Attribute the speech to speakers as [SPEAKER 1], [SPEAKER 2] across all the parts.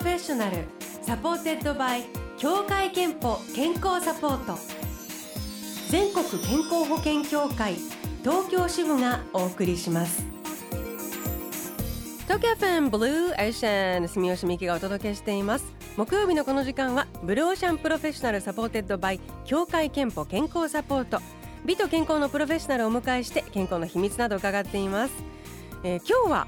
[SPEAKER 1] ロフェッショナル supported by 協会けんぽ健康サポート。全国健康保険協会東京支部がお送りします。東京 FMブルーオーシャン住吉美紀がお届けしています。木曜日のこの時間はブルーオーシャンプロフェッショナル supported by 協会けんぽ健康サポート。美と健康のプロフェッショナルをお迎えして健康の秘密など伺っています、えー、今日は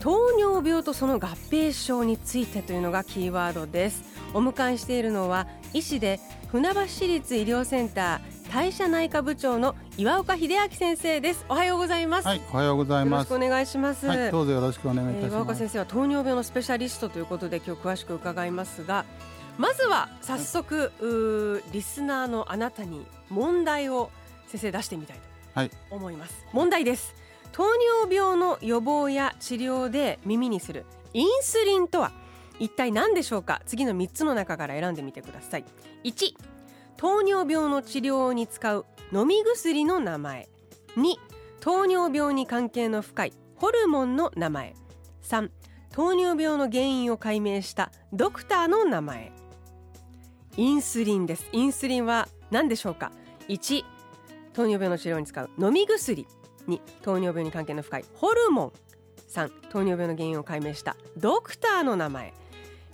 [SPEAKER 1] 糖尿病とその合併症についてというのがキーワードです。お迎えしているのは医師で船橋市立医療センター代謝内科部長の岩岡秀明先生です。おはようございます。
[SPEAKER 2] はいおはようございます。
[SPEAKER 1] よろしくお願いします、
[SPEAKER 2] はい、どうぞよろしくお願いいたします、えー、
[SPEAKER 1] 岩岡先生は糖尿病のスペシャリストということで今日詳しく伺いますがまずは早速、はい、リスナーのあなたに問題を先生出してみたいと思います、はい、問題です糖尿病の予防や治療で耳にするインスリンとは一体何でしょうか？次の3つの中から選んでみてください。1糖尿病の治療に使う飲み薬の名前。2糖尿病に関係の深いホルモンの名前。3糖尿病の原因を解明したドクターの名前。インスリンです。インスリンは何でしょうか？1糖尿病の治療に使う飲み薬。2糖尿病に関係の深いホルモン3糖尿病の原因を解明したドクターの名前、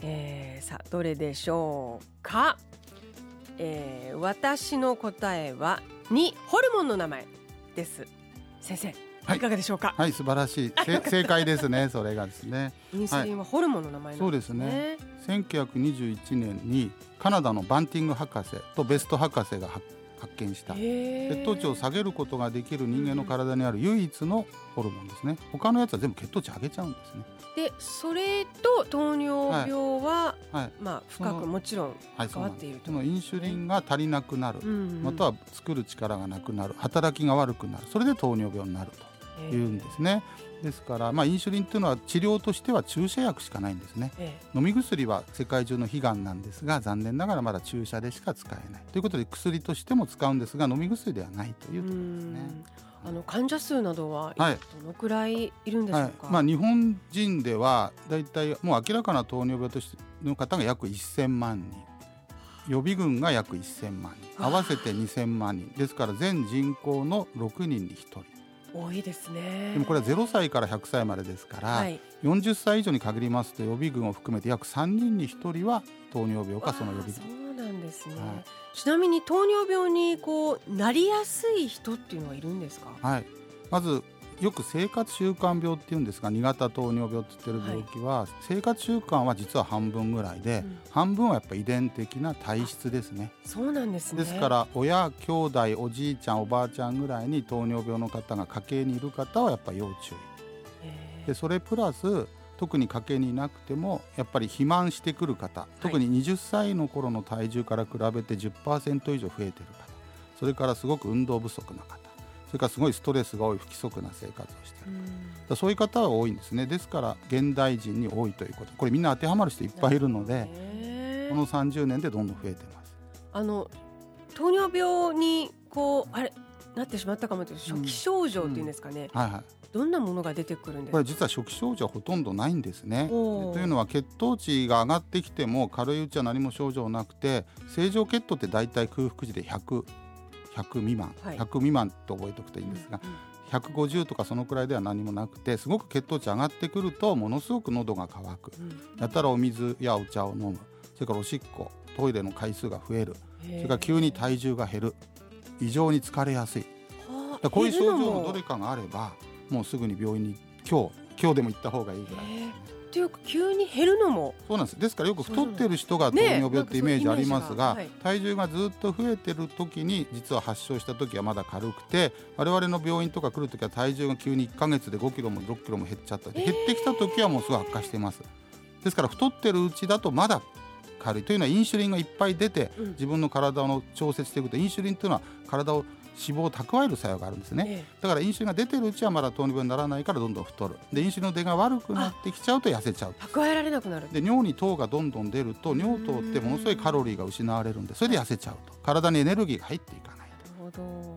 [SPEAKER 1] えー、さあどれでしょうか、えー、私の答えは2ホルモンの名前です先生はい、いかがでしょうか？
[SPEAKER 2] はい、素晴らしい。正解ですね。それがですね。
[SPEAKER 1] インスリンはホルモンの名前、
[SPEAKER 2] ねはい、そうですね。1921年にカナダのバンティング博士とベスト博士が発発見した。血糖値を下げることができる人間の体にある唯一のホルモンですね。他のやつは全部血糖値上げちゃうんですね。
[SPEAKER 1] でそれと糖尿病は、はい。はい、まあ深くもちろん関わっている
[SPEAKER 2] と、はい、そのインシュリンが足りなくなる、うんうん、または作る力がなくなる。働きが悪くなる。それで糖尿病になるというんですね。ですから、まあ、インシュリンというのは治療としては注射薬しかないんですね、ええ、飲み薬は世界中の悲願なんですが残念ながらまだ注射でしか使えない。ということで薬としても使うんですが飲み薬ではないというところですね。
[SPEAKER 1] あの患者数などはどのくらいいるんでしょうか、はい。
[SPEAKER 2] まあ、日本人ではだいたいもう明らかな糖尿病としての方が約1000万人。予備軍が約1000万人。合わせて2000万人。ですから全人口の6人に1人
[SPEAKER 1] 多いですね。
[SPEAKER 2] でもこれは0歳から100歳までですから、はい、40歳以上に限りますと予備軍を含めて約3人に1人は糖尿病かその予備軍。
[SPEAKER 1] そうなんですね、はい、ちなみに糖尿病にこうなりやすい人っていうのはいるんですか？
[SPEAKER 2] はい。まずよく生活習慣病っていうんですが2型糖尿病って言ってる病気は、はい、生活習慣は実は半分ぐらいで、うん、半分はやっぱ遺伝的な体質ですね。
[SPEAKER 1] そうなんですね。
[SPEAKER 2] ですから親兄弟おじいちゃんおばあちゃんぐらいに糖尿病の方が家系にいる方はやっぱ要注意。でそれプラス特に家系にいなくてもやっぱり肥満してくる方、特に20歳の頃の体重から比べて10%以上増えてる方それからすごく運動不足な方それからすごいストレスが多い不規則な生活をしている、うん、そういう方は多いんですね。ですから現代人に多いということ。これみんな当てはまる人いっぱいいるのでこの30年でどんどん増えてます。
[SPEAKER 1] あの糖尿病にこうあれなってしまったかもという初期症状っていうんですかね、うん。うん、はいはい。どんなものが出てくるんです
[SPEAKER 2] これ実は初期症状はほとんどないんですね。というのは血糖値が上がってきても軽いうちは何も症状なくて正常血糖って大体空腹時で100 100未満、はい、100未満と覚えておくといいんですが、うんうん、150とかそのくらいでは何もなくてすごく血糖値上がってくるとものすごく喉が渇く、うん、やたらお水やお茶を飲む。それからおしっこトイレの回数が増える。それから急に体重が減る。異常に疲れやすい。こういう症状のどれかがあればもうすぐに病院に今日今日でも行った方がいいぐらいですね。
[SPEAKER 1] っていうか急に減るのも。
[SPEAKER 2] そうなんです。ですからよく太ってる人が糖尿病ってイメージありますが、ね、体重がずっと増えてる時に実は発症した時はまだ軽くて我々の病院とか来る時は体重が急に1か月で5キロも6キロも減っちゃった。減ってきた時はもうすぐ悪化しています。ですから太ってるうちだとまだ軽い。というのはインシュリンがいっぱい出て自分の体の調節していくとインシュリンというのは体を脂肪を蓄える作用があるんですね、ええ、だからインシュリンが出てるうちはまだ糖尿病にならないからどんどん太る。でインシュリンの出が悪くなってきちゃうと痩せちゃう。
[SPEAKER 1] 蓄えられなくなる。
[SPEAKER 2] で尿に糖がどんどん出ると尿糖ってものすごいカロリーが失われるんでそれで痩せちゃうと。体にエネルギーが入っていかない
[SPEAKER 1] なるほど。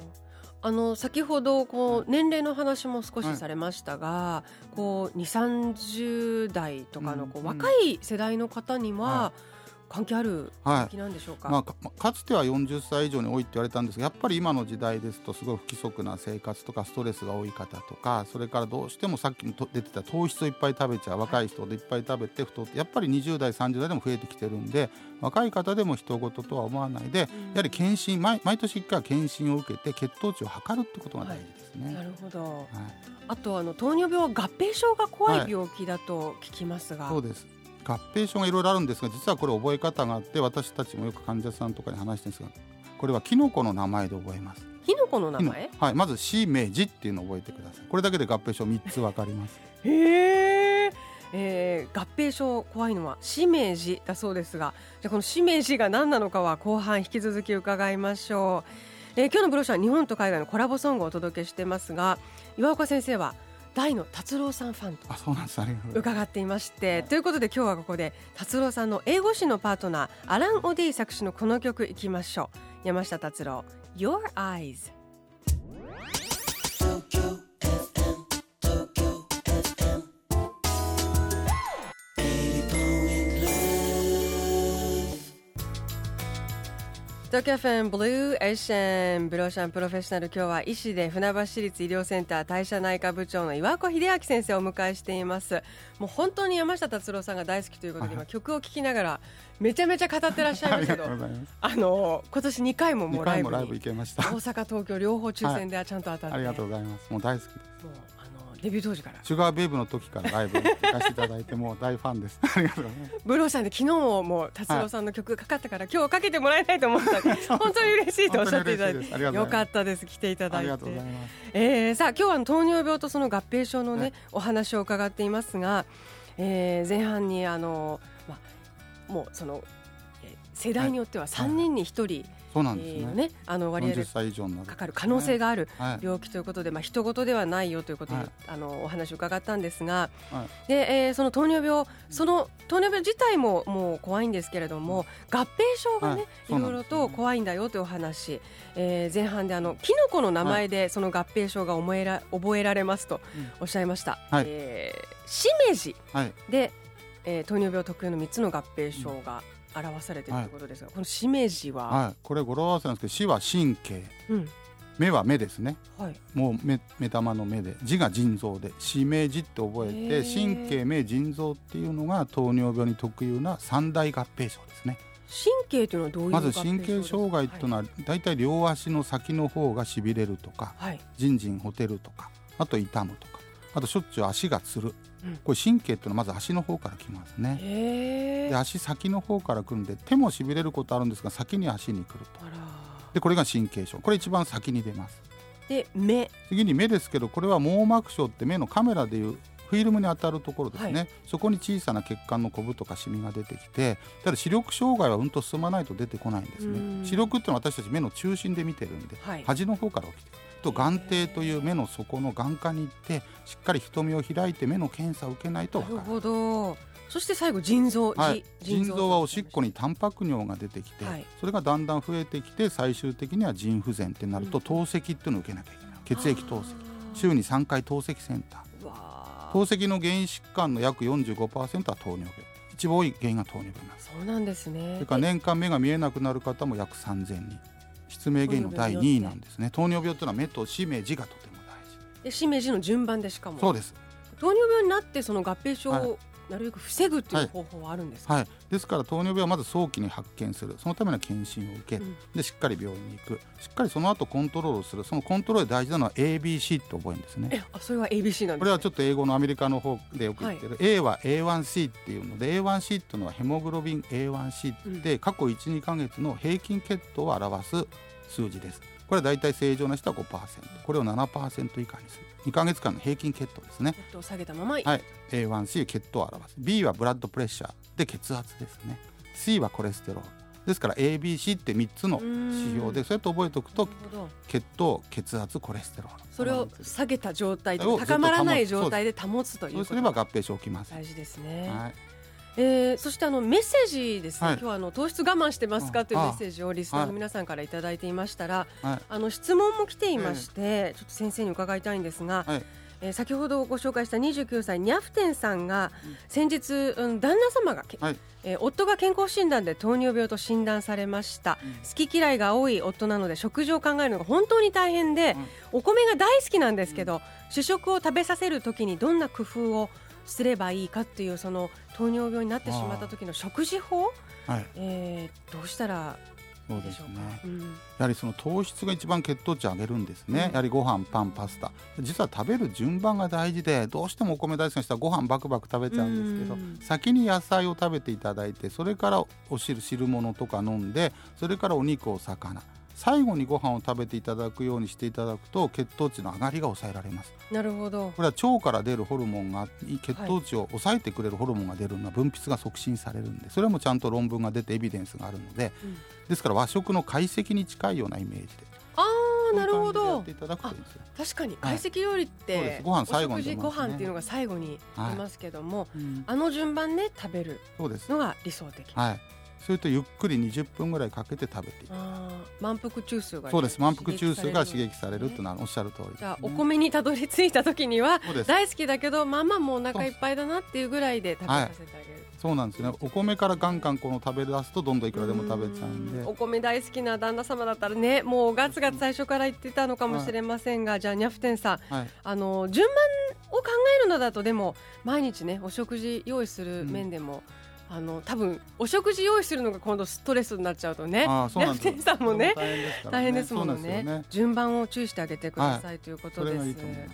[SPEAKER 1] あの先ほどこう年齢の話も少しされましたが、はい、こう2 3 0代とかのこう、若い世代の方には、はい関係ある病気なんでしょうか、
[SPEAKER 2] はい、まあ、かつては40歳以上に多いって言われたんです。がやっぱり今の時代ですとすごい不規則な生活とかストレスが多い方とかそれからどうしてもさっきも出てた糖質をいっぱい食べちゃう若い人でいっぱい食べて太ってやっぱり20代30代でも増えてきてるんで若い方でも人事とは思わないで、やはり検診毎毎年1回検診を受けて血糖値を測るってことが大事ですね。はい、
[SPEAKER 1] なるほど、はい、あとあの糖尿病は合併症が怖い。病気だと聞きますが、
[SPEAKER 2] そうです合併症がいろいろあるんですが実はこれ覚え方があって私たちもよく患者さんとかに話してるんですがこれはキノコの名前で覚えます。
[SPEAKER 1] キノコの名前？
[SPEAKER 2] はいまずシメジっていうのを覚えてください。これだけで合併症3つわかります。
[SPEAKER 1] へええー、合併症怖いのはしめじだそうですがじゃこのしめじが何なのかは後半引き続き伺いましょう、えー、今日のブロシャー日本と海外のコラボソングをお届けしてますが岩岡先生は大の達郎さんファンと伺っていましてということで今日はここで達郎さんの英語詞のパートナーアラン・オディ作詞のこの曲いきましょう。山下達郎 Your Eyes 東京 FMブルーオーシャンブルーオーシャンプロフェッショナル今日は医師で船橋市立医療センター代謝内科部長の岩岡秀明先生をお迎えしています。もう本当に山下達郎さんが大好きということで今曲を聴きながらめちゃめちゃ語ってらっしゃいますけど あの今年2回ももうライブに。大阪東京両方抽選でちゃんと当たって、
[SPEAKER 2] ありがとうございます。もう大好きです
[SPEAKER 1] デビュー当時から。
[SPEAKER 2] シュガーベイブの時からライブ行かせていただいてもう大ファンです。ありがとうございます。
[SPEAKER 1] ブローさんで昨日も達郎さんの曲がかかったから、はい、今日かけてもらいたいと思った。本当に嬉しいとおっしゃっていただいて。よかったです来ていただいて。あえー、さあ今日は糖尿病とその合併症のね、はい、お話を伺っていますが、えー、前半にあのまあもうその世代によっては3人に1人、はい
[SPEAKER 2] そうなんですね。ね
[SPEAKER 1] あの割合でかかる可能性がある病気ということで、まあ人事ではないよということで、あのお話を伺ったんですが、で、えー、その糖尿病その糖尿病自体ももう怖いんですけれども合併症がね、い、ろいろと怖いんだよというお話、えー、前半であのキノコの名前でその合併症が覚えら覚えられますとおっしゃいました。はい、えー、しめじで、はい、えー、糖尿病特有の3つの合併症が、表されているとい。うことですが、はい、このしめじは、
[SPEAKER 2] はい、これ語呂合わせなんですけど死は神経、うん、目は目ですね、はい、もう目目玉の目で字が腎臓で。しめじって覚えて神経目腎臓っていうのが糖尿病に特有な三大合併症ですね。
[SPEAKER 1] 神経というのはどういうま
[SPEAKER 2] ず神経障害というのは、大体両足の先の方がしびれるとか、はい、じんじんほてるとかあと痛むとかあとしょっちゅう足がつる。これ神経っていうのはまず足の方からきますね。で足先の方からくるんで手もしびれることあるんですが先に足にくると。でこれが神経症。これ一番先に出ます。
[SPEAKER 1] で目。
[SPEAKER 2] 次に目ですけどこれは網膜症って目のカメラでいうフィルムに当たるところですね、はい、そこに小さな血管のコブとかシミが出てきてただ視力障害はうんと進まないと出てこないんですね。視力っていうのは私たち目の中心で見てるんで、はい、端の方から起きてると眼底という目の底の眼科に行ってしっかり瞳を開いて目の検査を受けないと分からない。なるほど。
[SPEAKER 1] そして最後腎臓、
[SPEAKER 2] はい、腎臓。はおしっこにタンパク尿が出てきて、はい、それがだんだん増えてきて最終的には腎不全ってなると、透析っていうのを受けなきゃいけない。血液透析。週に3回透析センター。透析の原因疾患の約45%は糖尿病。一番多い原因が糖尿病なんです
[SPEAKER 1] そうなんですね。
[SPEAKER 2] それから年間目が見えなくなる方も約3000人失明原因の第2位なんですね。糖尿病というのは目としめじがとても大
[SPEAKER 1] 事。でしめじの順番でしかも。
[SPEAKER 2] そうです。
[SPEAKER 1] 糖尿病になってその合併症をなるべく防ぐという方法はあるんですか、
[SPEAKER 2] はい、はい、ですから糖尿病はまず早期に発見する。そのための検診を受ける、うん、でしっかり病院に行く。しっかりその後コントロールする。そのコントロールで大事なのは ABC って覚えるんですね。
[SPEAKER 1] えあそれは ABC なんです、ね、
[SPEAKER 2] これはちょっと英語のアメリカの方でよく言ってる、はい、A は A1C っていうので A1C っていうのはヘモグロビン A1C って、うん、過去12か月の平均血糖を表す数字ですこれは大体正常な人は5%これを7%以下にする。2か月間の平均血糖ですね。
[SPEAKER 1] 血糖を下げたまま。はい。
[SPEAKER 2] A1C 血糖を表す。B はブラッドプレッシャーで血圧ですね。C はコレステロール。ですから ABC って3つの指標でそうやって覚えておくと血糖血圧コレステロール。
[SPEAKER 1] それを下げた状態高まらない状態で保つという
[SPEAKER 2] そうすれば合併症起きます。
[SPEAKER 1] 大事ですね、はいえー、そしてあのメッセージですね、はい、今日はあの糖質我慢してますか？というメッセージをリスナーの皆さんからいただいていましたら、はい、あの質問も来ていまして、ちょっと先生に伺いたいんですが、はい。えー、先ほどご紹介した29歳ニャフテンさんが先日、うん、旦那様が、はい、えー、夫が健康診断で糖尿病と診断されました、うん、好き嫌いが多い夫なので食事を考えるのが本当に大変で、うん、お米が大好きなんですけど、主食を食べさせるときにどんな工夫をすればいいかっていうその糖尿病になってしまった時の食事法、はい、えー、どうしたらそうですね、うん、や
[SPEAKER 2] はりその糖質が一番血糖値を上げるんですね、うん、やはりご飯パンパスタ。実は食べる順番が大事でどうしてもお米大好きな人はご飯バクバク食べちゃうんですけど、うん、先に野菜を食べていただいてそれからお汁汁物とか飲んでそれからお肉お魚最後にご飯を食べていただくようにしていただくと血糖値の上がりが抑えられます。
[SPEAKER 1] なるほど。
[SPEAKER 2] これは腸から出るホルモンが血糖値を抑えてくれるホルモンが出るのは分泌が促進されるんでそれもちゃんと論文が出てエビデンスがあるので、うん、ですから和食の懐石に近いようなイメージで
[SPEAKER 1] ああなるほど。
[SPEAKER 2] 確
[SPEAKER 1] かに懐石料理って、はい、
[SPEAKER 2] ご飯最後
[SPEAKER 1] に、ね、ご飯っていうのが最後にいますけども、はい。うん、あの順番で食べるのが理想的。
[SPEAKER 2] はいそれとゆっくり20分ぐらいかけて食べていく。
[SPEAKER 1] 満腹中枢が、
[SPEAKER 2] そうです。満腹中枢が刺激されるってのはおっしゃる通り、ね、
[SPEAKER 1] じゃあお米にたどり着いた時には大好きだけどまあまあもうお腹いっぱいだなっていうぐらいで食べさせてあげる、はい
[SPEAKER 2] そうなんですね。お米からガンガンこの食べ出すとどんどんいくらでも食べちゃうんで。
[SPEAKER 1] お米大好きな旦那様だったらねもうガツガツ最初から言ってたのかもしれませんが、はい、じゃあニャフテンさん、はい、あの順番を考えるのだとでも毎日ねお食事用意する面でも、うんあの多分お食事用意するのが今度ストレスになっちゃうとね、楽天さんもね大変ですもんね、ね、順番を注意してあげてください、はい、ということです。いいね、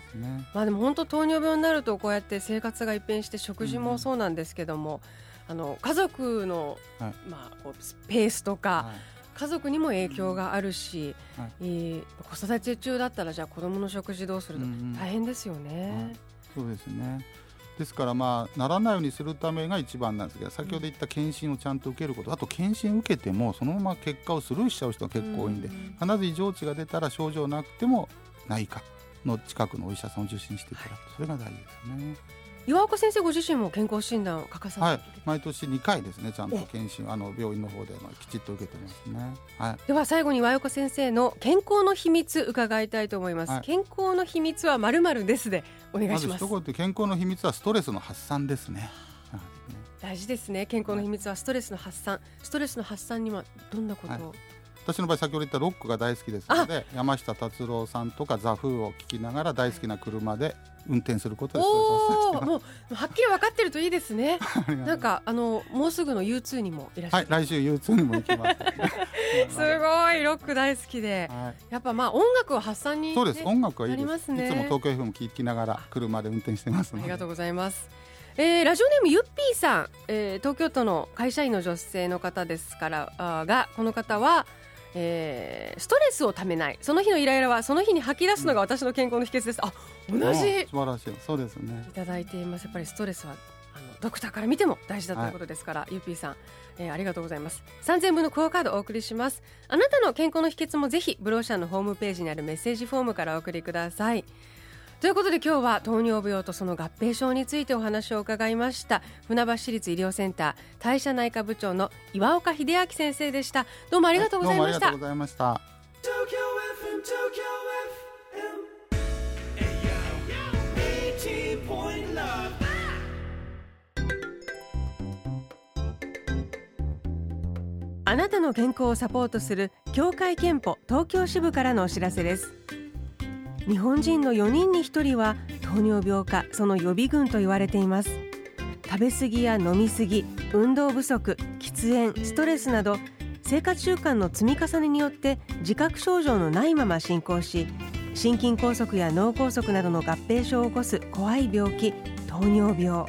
[SPEAKER 1] まあでも本当糖尿病になるとこうやって生活が一変して食事もそうなんですけども、うん、あの家族の、はい、まあペースとか、はい。家族にも影響があるし、はい、えー、子育て中だったらじゃあ子供の食事どうすると大変ですよね。
[SPEAKER 2] うんうん、そうですねですからまあならないようにするためが一番なんですけど先ほど言った検診をちゃんと受けることあと検診受けてもそのまま結果をスルーしちゃう人が結構多いんで必ず異常値が出たら症状なくても内科の近くのお医者さんを受診していただく。それが大事ですね。
[SPEAKER 1] 岩岡先生ご自身も健康診断を欠かさ
[SPEAKER 2] ない、はい、毎年2回ですねちゃんと検診あの病院の方できちっと受けてますね、はい、
[SPEAKER 1] では最後に岩岡先生の健康の秘密伺いたいと思います、はい、健康の秘密はまるまるですでお願いします。
[SPEAKER 2] ま健康の秘密はストレスの発散ですね。
[SPEAKER 1] 大事ですね。健康の秘密はストレスの発散。ストレスの発散にはどんなことを、
[SPEAKER 2] 私の場合先ほど言ったロックが大好きですので山下達郎さんとかザ・フーを聴きながら大好きな車で運転することで
[SPEAKER 1] おもうはっきり分かってるといいですね。なんかあのもうすぐの U2 にもいらっしゃる、
[SPEAKER 2] はい、来週 U2 にも行きます。
[SPEAKER 1] す。ごいロック大好きで、はい、やっぱまあ音楽を発散に、ね、
[SPEAKER 2] そうです。音楽はいいです、ね、いつも東京 FM 聴きながら車で運転してます
[SPEAKER 1] ありがとうございます。えー、ラジオネームゆっぴーさん、えー、東京都の会社員の女性の方ですからあがこの方はえー、ストレスをためない。その日のイライラはその日に吐き出すのが私の健康の秘訣です、あ同じ。
[SPEAKER 2] 素晴らしい。そうですね。
[SPEAKER 1] いただいています。やっぱりストレスはあのドクターから見ても大事だということですから、はい、ゆぴーさん、えー、ありがとうございます。3000分のクオカードお送りします。あなたの健康の秘訣もぜひブローシャンのホームページにあるメッセージフォームからお送りくださいということで今日は糖尿病とその合併症についてお話を伺いました船橋市立医療センター代謝内科部長の岩岡秀明先生でしたどうもありがとうございました、
[SPEAKER 2] ありがとうございました
[SPEAKER 1] あなたの健康をサポートする協会憲法東京支部からのお知らせです日本人の4人に1人は糖尿病かその予備軍と言われています。食べ過ぎや飲み過ぎ運動不足喫煙ストレスなど生活習慣の積み重ねによって自覚症状のないまま進行し心筋梗塞や脳梗塞などの合併症を起こす怖い病気糖尿病。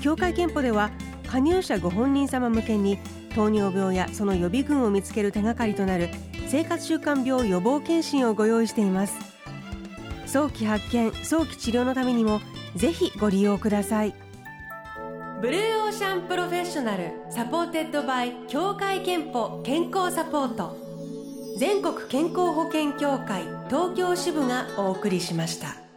[SPEAKER 1] 協会けんぽでは加入者ご本人様向けに糖尿病やその予備軍を見つける手がかりとなる生活習慣病予防健診をご用意しています。早期発見早期治療のためにもぜひご利用ください。ブルーオーシャンプロフェッショナル supported by 協会けんぽ健康サポート。全国健康保険協会東京支部がお送りしました。